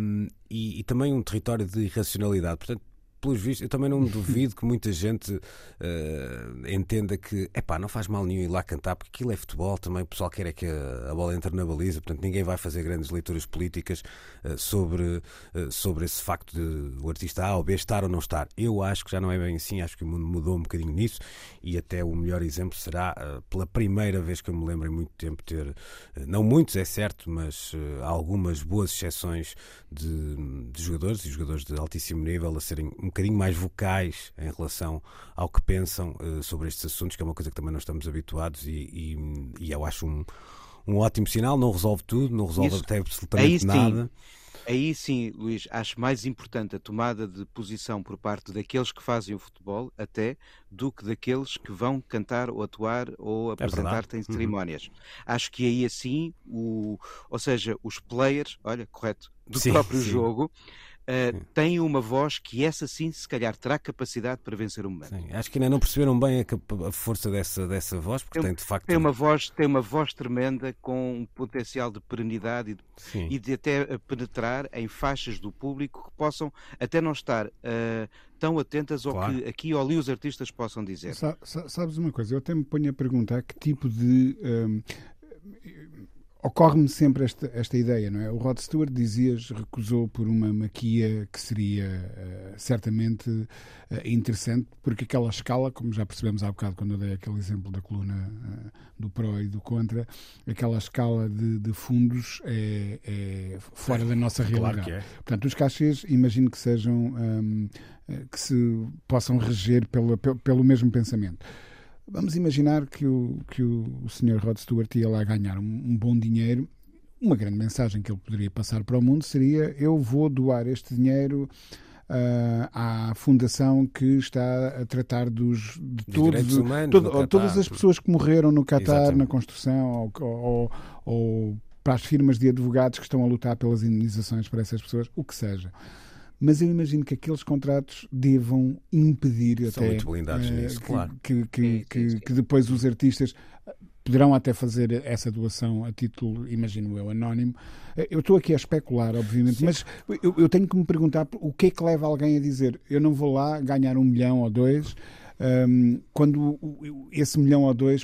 um, e, e, também um território de irracionalidade. Portanto, pelos vistos, eu também não duvido que muita gente uh, entenda que epá, não faz mal nenhum ir lá cantar, porque aquilo é futebol também, o pessoal quer é que a, a bola entre na baliza, portanto ninguém vai fazer grandes leituras políticas uh, sobre, uh, sobre esse facto de o artista A ou B estar ou não estar. Eu acho que já não é bem assim, acho que o mundo mudou um bocadinho nisso e até o melhor exemplo será pela primeira vez que eu me lembro em muito tempo ter, não muitos é certo, mas algumas boas exceções de, de jogadores e jogadores de altíssimo nível a serem um bocadinho mais vocais em relação ao que pensam uh, sobre estes assuntos, que é uma coisa que também não estamos habituados e, e, e eu acho um, um ótimo sinal. Não resolve tudo, não resolve Isso, até absolutamente nada. Aí sim, Luís, acho mais importante a tomada de posição por parte daqueles que fazem o futebol, até, do que daqueles que vão cantar ou atuar ou é apresentar-te é em uhum. cerimónias. Uhum. Acho que aí assim, o, ou seja, os players, olha, correto, do sim, próprio sim. jogo, uh, têm uma voz que essa sim, se calhar, terá capacidade para vencer o momento. Sim, acho que ainda não perceberam bem a, a força dessa, dessa voz, porque tem, tem, de facto. Tem uma, voz, tem uma voz tremenda com um potencial de perenidade e de, e de até penetrar em faixas do público que possam até não estar. Uh, tão atentas ao claro. que aqui ou ali os artistas possam dizer. Sa sabes uma coisa, eu até me ponho a perguntar que tipo de um, ocorre-me sempre esta, esta ideia, não é? O Rod Stewart, dizias, recusou por uma maquia que seria uh, certamente uh, interessante, porque aquela escala, como já percebemos há bocado quando eu dei aquele exemplo da coluna uh, do pró e do contra, aquela escala de, de fundos é, é, fora da nossa realidade. Claro é. Portanto, os cachês, imagino que sejam um, que se possam reger pelo, pelo mesmo pensamento. Vamos imaginar que o, que o, o Sr. Rod Stewart ia lá ganhar um, um bom dinheiro. Uma grande mensagem que ele poderia passar para o mundo seria: Eu vou doar este dinheiro Uh, à fundação que está a tratar dos de todos, humanos todo, todas as pessoas que morreram no Qatar na construção ou, ou, ou, para as firmas de advogados que estão a lutar pelas indenizações para essas pessoas, o que seja mas eu imagino que aqueles contratos devam impedir São até muito blindados uh, nisso, que, claro. que, que, que, que depois os artistas poderão até fazer essa doação a título, imagino eu, anónimo. Eh, eu estou aqui a especular, obviamente, Sim. mas eu, eu, tenho que me perguntar o que é que leva alguém a dizer eu não vou lá ganhar um milhão ou dois. Um, ehm, quando esse milhão ou dois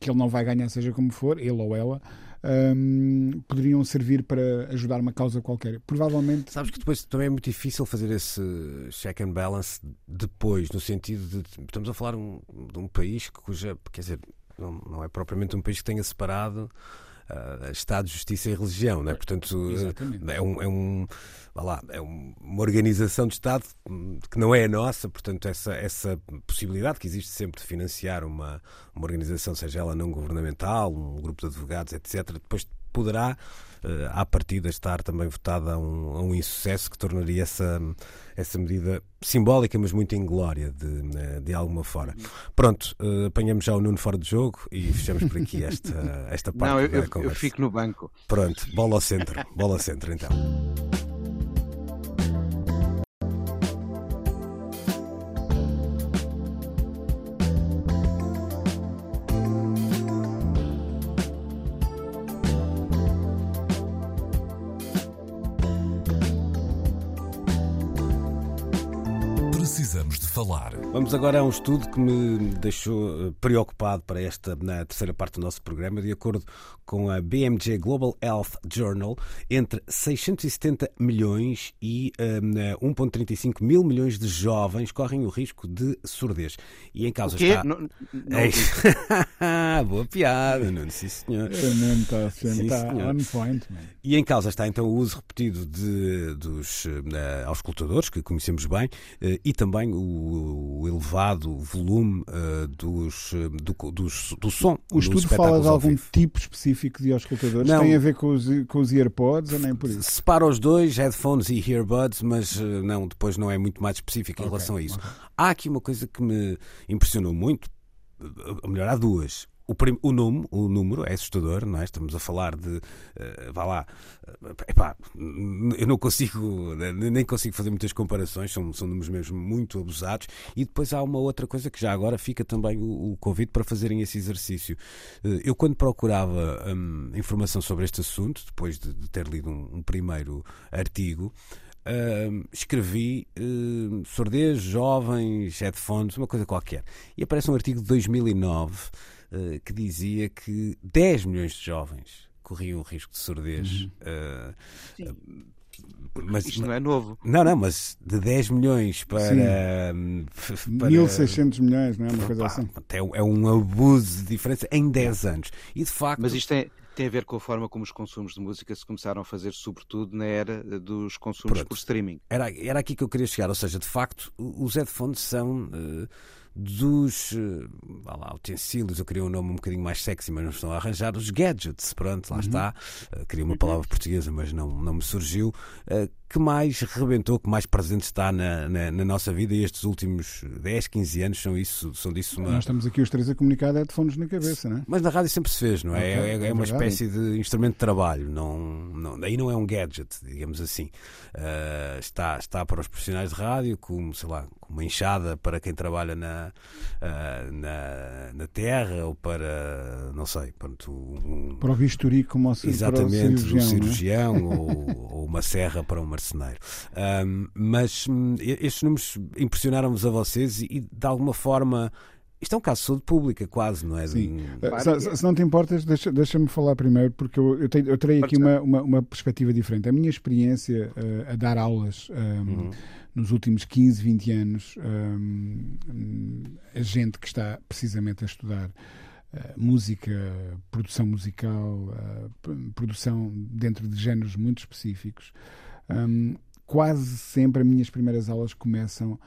que ele não vai ganhar, seja como for, ele ou ela, um, poderiam servir para ajudar uma causa qualquer. Provavelmente. Sabes que depois também é muito difícil fazer esse check and balance depois, no sentido de. Estamos a falar um, de um país cuja. Quer dizer, não, não é propriamente um país que tenha separado uh, Estado, Justiça e Religião, não é? Portanto, Exatamente. é um. É um lá, é uma organização de Estado que não é a nossa, portanto, essa, essa possibilidade que existe sempre de financiar uma, uma organização, seja ela não governamental, um grupo de advogados, etc., depois poderá, uh, à partida, estar também votada a um, a um insucesso que tornaria essa, essa medida simbólica, mas muito inglória, de, eh, de alguma forma. Pronto, uh, apanhamos já o Nuno fora de jogo e fechamos por aqui esta, esta parte Não, eu, da conversa. Eu fico no banco. Pronto, bola ao centro, bola ao centro então. Vamos agora a um estudo que me deixou eh, preocupado para esta na terceira parte do nosso programa. De acordo com a BMG Global Health Journal, entre 670 milhões e um, 1,35 mil milhões de jovens correm o risco de surdez. E em causa está. Não, não... É... Boa piada, Nuno, sim senhor. Nuno está sempre tá on point, man. E em causa está então o uso repetido de, dos uh, auscultadores, que conhecemos bem, uh, e também o o elevado volume uh, dos, eh, do, dos, do som. O estudo fala de algum tipo específico de auscultadores? Não, Tem a ver com os, com os earpods ou nem por isso? Separa os dois, headphones e earbuds, mas uh, não, depois não é muito mais específico em okay, relação a isso. Há aqui uma coisa que me impressionou muito, ou melhor, há duas. O, o, número, o número é assustador, não é? Estamos a falar de. Uh, vá lá. Uh, epá, eu não consigo, nem consigo fazer muitas comparações, são, são números mesmo muito abusados. E depois há uma outra coisa que já agora fica também o, o convite para fazerem esse exercício. Uh, eu, quando procurava um, informação sobre este assunto, depois de, de ter lido um, um primeiro artigo, Uh, escrevi uh, surdez, jovens, headphones, uma coisa qualquer. E aparece um artigo de 2009 uh, que dizia que 10 milhões de jovens corriam o risco de surdez. Uhum. Uh, mas, Isto não é novo. Não, não, mas de 10 milhões para. para 1.600 milhões, não é? Uma coisa assim. É, é um abuso de diferença em 10 anos. E de facto. Mas isto é, tem a ver com a forma como os consumos de música se começaram a fazer, sobretudo na era dos consumos Pronto. por streaming. Era, era aqui que eu queria chegar, ou seja, de facto, os headphones são. Uh, dos uh, lá, utensílios, eu queria um nome um bocadinho mais sexy, mas não estão a arranjar, os gadgets, pronto, lá uhum. está. Uh, queria uma palavra portuguesa, mas não, não me surgiu. Que mais rebentou, que mais presente está na, na, na, nossa vida e estes últimos 10, 15 anos são isso, são disso uma... Nós estamos aqui os três a comunicar de headphones na cabeça, não é? Mas na rádio sempre se fez, não é? Okay, é, é, é, uma espécie de instrumento de trabalho, não, não, aí não é um gadget, digamos assim. Uh, está, está para os profissionais de rádio, como, sei lá, uma enxada para quem trabalha na, uh, na, na, terra ou para, não sei, pronto, um, para o bisturi como o, Exatamente, para o cirurgião, é? ou, ou, uma serra para um marceneiro. Um, mas hum, estes números impressionaram-vos a vocês e, de alguma forma. Isto é um caso de saúde pública, quase, não é? Sim. Uh, se, se, não te importas, deixa-me deixa falar primeiro, porque eu, eu, tenho, eu terei aqui uma, uma, uma, perspectiva diferente. A minha experiência uh, a dar aulas um, uhum. nos últimos 15, 20 anos, um, a gente que está precisamente a estudar uh, música, produção musical, produção dentro de géneros muito específicos, um, quase sempre as minhas primeiras aulas começam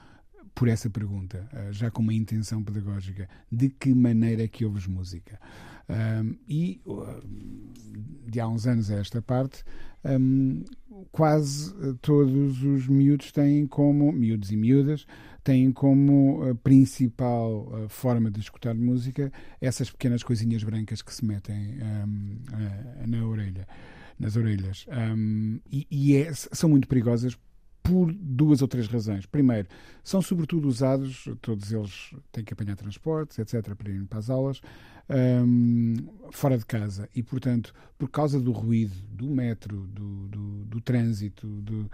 por essa pergunta, uh, já com uma intenção pedagógica: de que maneira é que ouves música? Um, e uh, de há uns anos a esta parte, um, quase todos os miúdos têm como, miúdos e miúdas, têm como principal forma de escutar música essas pequenas coisinhas brancas que se metem um, na orelha nas orelhas. Um, e, e é, são muito perigosas por duas ou três razões. Primeiro, são sobretudo usados, todos eles têm que apanhar transportes, etc., para irem para as aulas, um, fora de casa. E, portanto, por causa do ruído, do metro, do, do, do trânsito, do,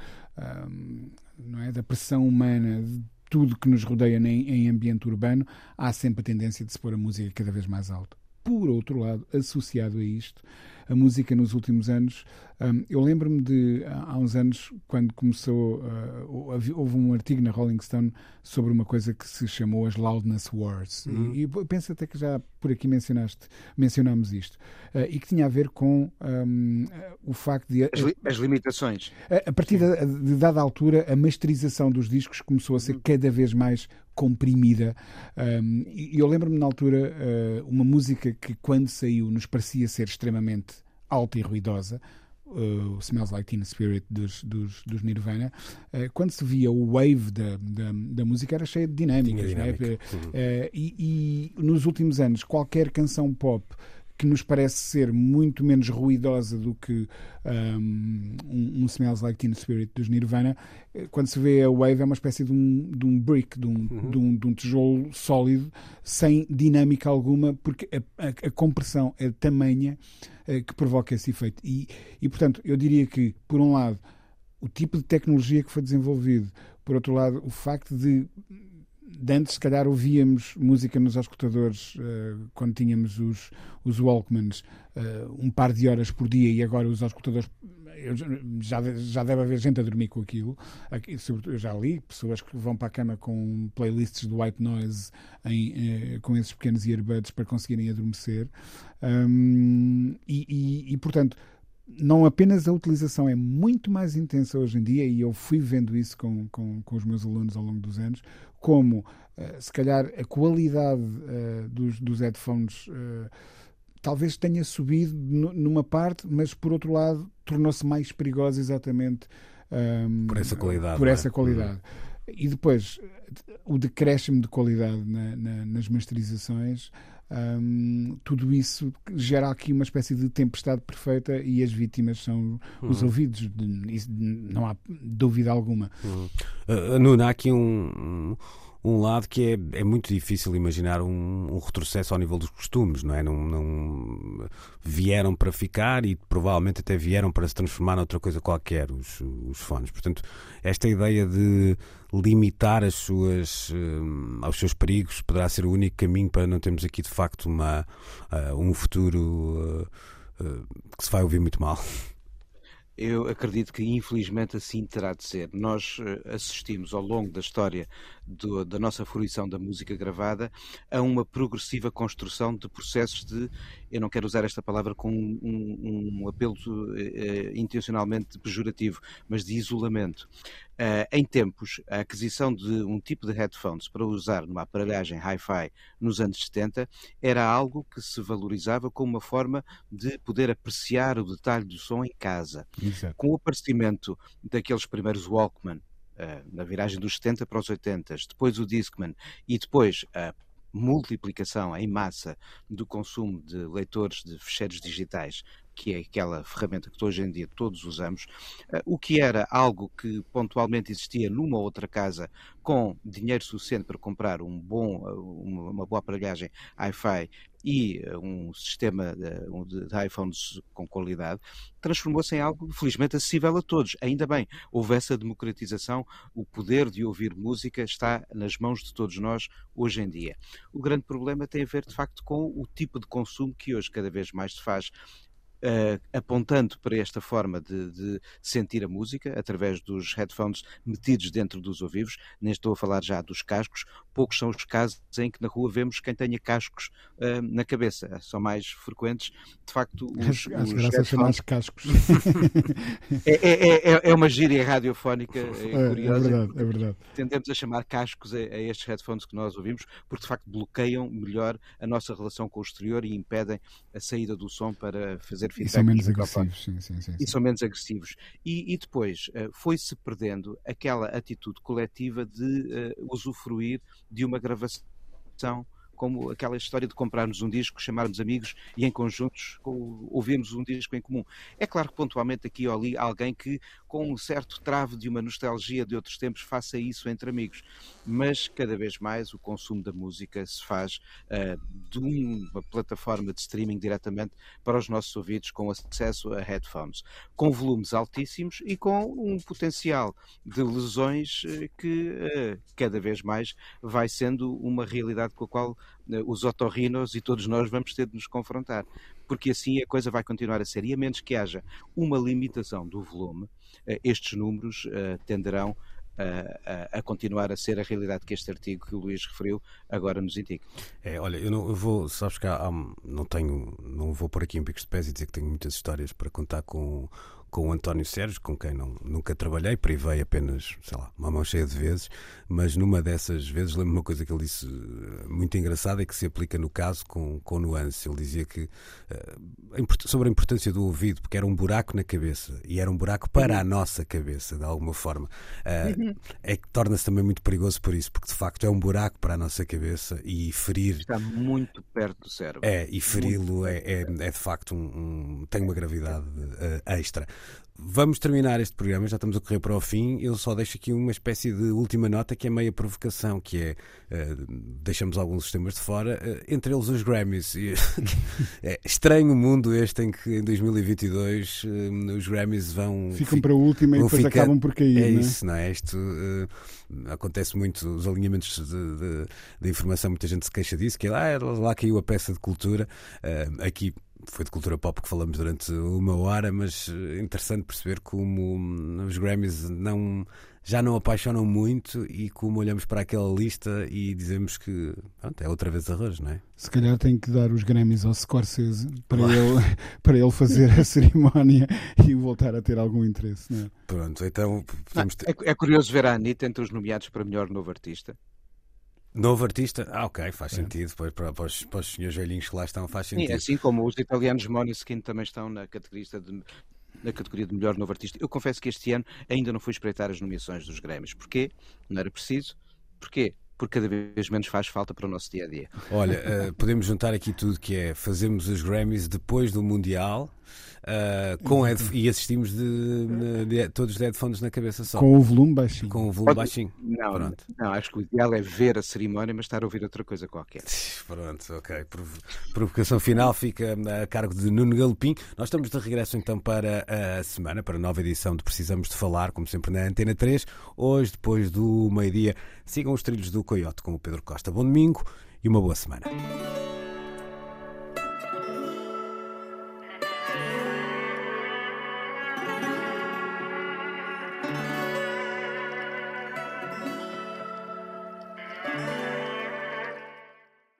um, não é, da pressão humana, de tudo que nos rodeia em, em ambiente urbano, há sempre a tendência de se pôr a música cada vez mais alta. Por outro lado, associado a isto, a música nos últimos anos. Um, eu lembro-me de, há uns anos, quando começou, uh, houve um artigo na Rolling Stone sobre uma coisa que se chamou as Loudness Wars. Uhum. E, e penso até que já por aqui mencionaste, mencionámos isto. Uh, e que tinha a ver com um, o facto de. As, li as limitações. A, a partir de, de, dada altura, a masterização dos discos começou a ser uhum. cada vez mais comprimida. Um, e eu lembro-me na altura uh, uma música que, quando saiu, nos parecia ser extremamente alta e ruidosa, uh, o Smells Like Teen Spirit dos, dos, dos Nirvana, uh, quando se via o wave da, da, da música era cheia de dinâmicas. Né? Uh, e, e, nos últimos anos, qualquer canção pop que nos parece ser muito menos ruidosa do que um, um, Smells Like Teen Spirit dos Nirvana, eh, quando se vê a Wave é uma espécie de um, de um brick, de um, uhum. de, um, de um tijolo sólido, sem dinâmica alguma, porque a, a, a compressão é tamanha uh, que provoca esse efeito. E, e, portanto, eu diria que, por um lado, o tipo de tecnologia que foi desenvolvido, por outro lado, o facto de antes, se calhar, ouvíamos música nos escutadores uh, quando tínhamos os, os Walkmans uh, um par de horas por dia e agora os escutadores já, já deve haver gente a dormir com aquilo. Aqui, eu já li pessoas que vão para a cama com playlists de white noise em, eh, com esses pequenos earbuds para conseguirem adormecer. Um, e, e, e, portanto, não apenas a utilização é muito mais intensa hoje em dia, e eu fui vendo isso com, com, com os meus alunos ao longo dos anos, como uh, se calhar a qualidade uh, dos, dos headphones uh, talvez tenha subido numa parte, mas por outro lado tornou-se mais perigosa exatamente um, ehm, por essa qualidade. Por essa é? qualidade. E depois o decréscimo de qualidade na, na, nas masterizações Tudo isso gera aqui uma espécie de tempestade perfeita e as vítimas são uhum. os ouvidos, de, não há dúvida alguma. Uhum. Uh, Nuno, há aqui um, um lado que é, é muito difícil imaginar um, um, retrocesso ao nível dos costumes, não é? Não, não, vieram para ficar e provavelmente até vieram para se transformar noutra coisa qualquer, os, os fones. Portanto, esta ideia de limitar as suas, um, aos seus perigos poderá ser o único caminho para não termos aqui de facto uma, uh, um futuro uh, uh, que se vai ouvir muito mal. Eu acredito que infelizmente assim terá de ser. Nós assistimos ao longo da história do, da nossa fruição da música gravada a uma progressiva construção de processos de, eu não quero usar esta palavra com um, um, apelo uh, intencionalmente pejorativo, mas de isolamento. Uh, em tempos, a aquisição de um tipo de headphones para usar numa aparelhagem hi-fi nos anos 70 era algo que se valorizava como uma forma de poder apreciar o detalhe do som em casa. Exato. Com o aparecimento daqueles primeiros Walkman, uh, na viragem dos 70 para os 80, depois o Discman e depois a multiplicação em massa do consumo de leitores de ficheiros digitais que é aquela ferramenta que hoje em dia todos usamos, eh, o que era algo que pontualmente existia numa outra casa com dinheiro suficiente para comprar um bom, eh, uma boa aparelhagem Wi-Fi e eh, um sistema de, de iPhones com qualidade, transformou-se em algo felizmente acessível a todos. Ainda bem, houve essa democratização, o poder de ouvir música está nas mãos de todos nós hoje em dia. O grande problema tem a ver, de facto, com o tipo de consumo que hoje cada vez mais se faz uh, apontando para esta forma de, de, sentir a música através dos headphones metidos dentro dos ouvidos. Nem estou a falar já dos cascos. Poucos são os casos em que na rua vemos quem tenha cascos uh, na cabeça. São mais frequentes. De facto, os, As os headphones... cascos. é, é, é, é, uma gíria radiofónica é, é curiosa. É verdade, é verdade. Tendemos a chamar cascos a, a estes headphones que nós ouvimos, porque de facto bloqueiam melhor a nossa relação com o exterior e impedem a saída do som para fazer feedback. E são menos agressivos, sim, sim, sim, E são menos agressivos. E, e depois uh, foi-se perdendo aquela atitude coletiva de uh, usufruir de uma gravação como aquela história de comprarmos um disco, chamarmos amigos e em conjuntos ouvirmos um disco em comum. É claro que pontualmente aqui ou ali alguém que com um certo trave de uma nostalgia de outros tempos faça isso entre amigos, mas cada vez mais o consumo da música se faz uh, de uma plataforma de streaming diretamente para os nossos ouvidos com acesso a headphones, com volumes altíssimos e com um potencial de lesões uh, que uh, cada vez mais vai sendo uma realidade com a qual os otorrinos e todos nós vamos ter de nos confrontar, porque assim a coisa vai continuar a ser. E a menos que haja uma limitação do volume, eh, estes números uh, tenderão a, a, continuar a ser a realidade que este artigo que o Luís referiu agora nos indica. É, olha, eu não eu vou, sabes que há, há, não tenho, não vou por aqui em picos de pés e dizer que tenho muitas histórias para contar com com o António Sérgio, com quem não, nunca trabalhei, privei apenas, sei lá, uma mão cheia de vezes, mas numa dessas vezes lembro-me uma coisa que ele disse eh, muito engraçada e que se aplica no caso com, com nuance. Ele dizia que uh, sobre a importância do ouvido, porque era um buraco na cabeça e era um buraco para a nossa cabeça, de alguma forma. Uh, é que torna-se também muito perigoso por isso, porque de facto é um buraco para a nossa cabeça e ferir. Está muito perto do cérebro. É, e feri-lo é, é, é, de facto um, um, tem uma gravidade uh, extra. Vamos terminar este programa, já estamos a correr para o fim. Eu só deixo aqui uma espécie de última nota que é meia provocação, que é uh, deixamos alguns sistemas de fora, uh, entre eles os Grammys. é estranho o mundo este em que em 2022 uh, os Grammys vão ficam para a última e depois acabam por cair. É é? isso, não é? Isto acontece muito, os alinhamentos de, de, de, informação, muita gente se queixa disso, que é ah, lá caiu a peça de cultura. aqui foi de cultura pop que falamos durante uma hora, mas eh, interessante perceber como hum, os Grammys não, já não apaixonam muito e como olhamos para aquela lista e dizemos que pronto, é outra vez arroz, não é? Se calhar tem que dar os Grammys ao Scorsese para, ele, para ele fazer a cerimónia e voltar a ter algum interesse, não é? Pronto, então ter... é, é curioso ver a Anitta entre os nomeados para melhor novo artista. Novo artista? Ah, ok, faz é. sentido. Depois para, para, os, para os senhores velhinhos que lá estão, faz sentido. Sim, assim como os italianos Måneskin também estão na categoria de, na categoria de melhor novo artista. Eu confesso que este ano ainda não fui espreitar as nomeações dos Grêmios. Porquê? Não era preciso. Porquê? porque cada vez menos faz falta para o nosso dia a dia. Olha, uh, podemos juntar aqui tudo que é fazemos os Grammys depois do Mundial. Uh, com e assistimos de, de, de, todos de headphones na cabeça só. Com o volume baixinho. Com o volume Pode... baixinho. Não, Pronto. não, acho que o ideal é ver a cerimónia, mas estar a ouvir outra coisa qualquer. Pronto, ok. Provocação final fica a cargo de Nuno Galopim. Nós estamos de regresso então para a semana, para a nova edição de Precisamos de Falar, como sempre na Antena 3. Hoje, depois do meio-dia, sigam os trilhos do Coyote com o Pedro Costa. Bom domingo e uma boa semana.